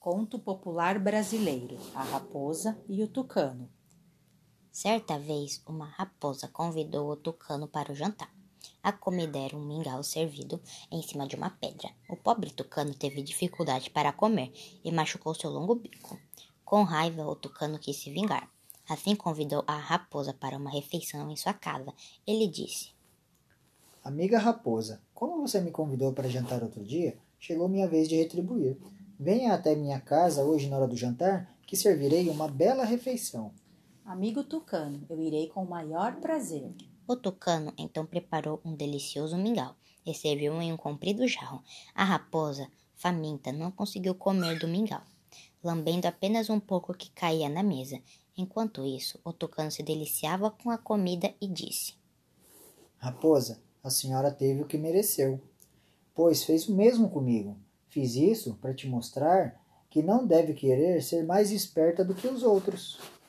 Conto popular brasileiro: A Raposa e o Tucano. Certa vez, uma raposa convidou o tucano para o jantar. A comida era um mingau servido em cima de uma pedra. O pobre tucano teve dificuldade para comer e machucou seu longo bico. Com raiva, o tucano quis se vingar. Assim convidou a raposa para uma refeição em sua casa. Ele disse: Amiga raposa, como você me convidou para jantar outro dia, chegou minha vez de retribuir. Venha até minha casa hoje na hora do jantar, que servirei uma bela refeição. Amigo Tucano, eu irei com o maior prazer. O tucano então preparou um delicioso mingau e serviu em um comprido jarro. A raposa, faminta, não conseguiu comer do mingau, lambendo apenas um pouco que caía na mesa. Enquanto isso, o tucano se deliciava com a comida e disse: Raposa, a senhora teve o que mereceu, pois fez o mesmo comigo. Fiz isso para te mostrar que não deve querer ser mais esperta do que os outros.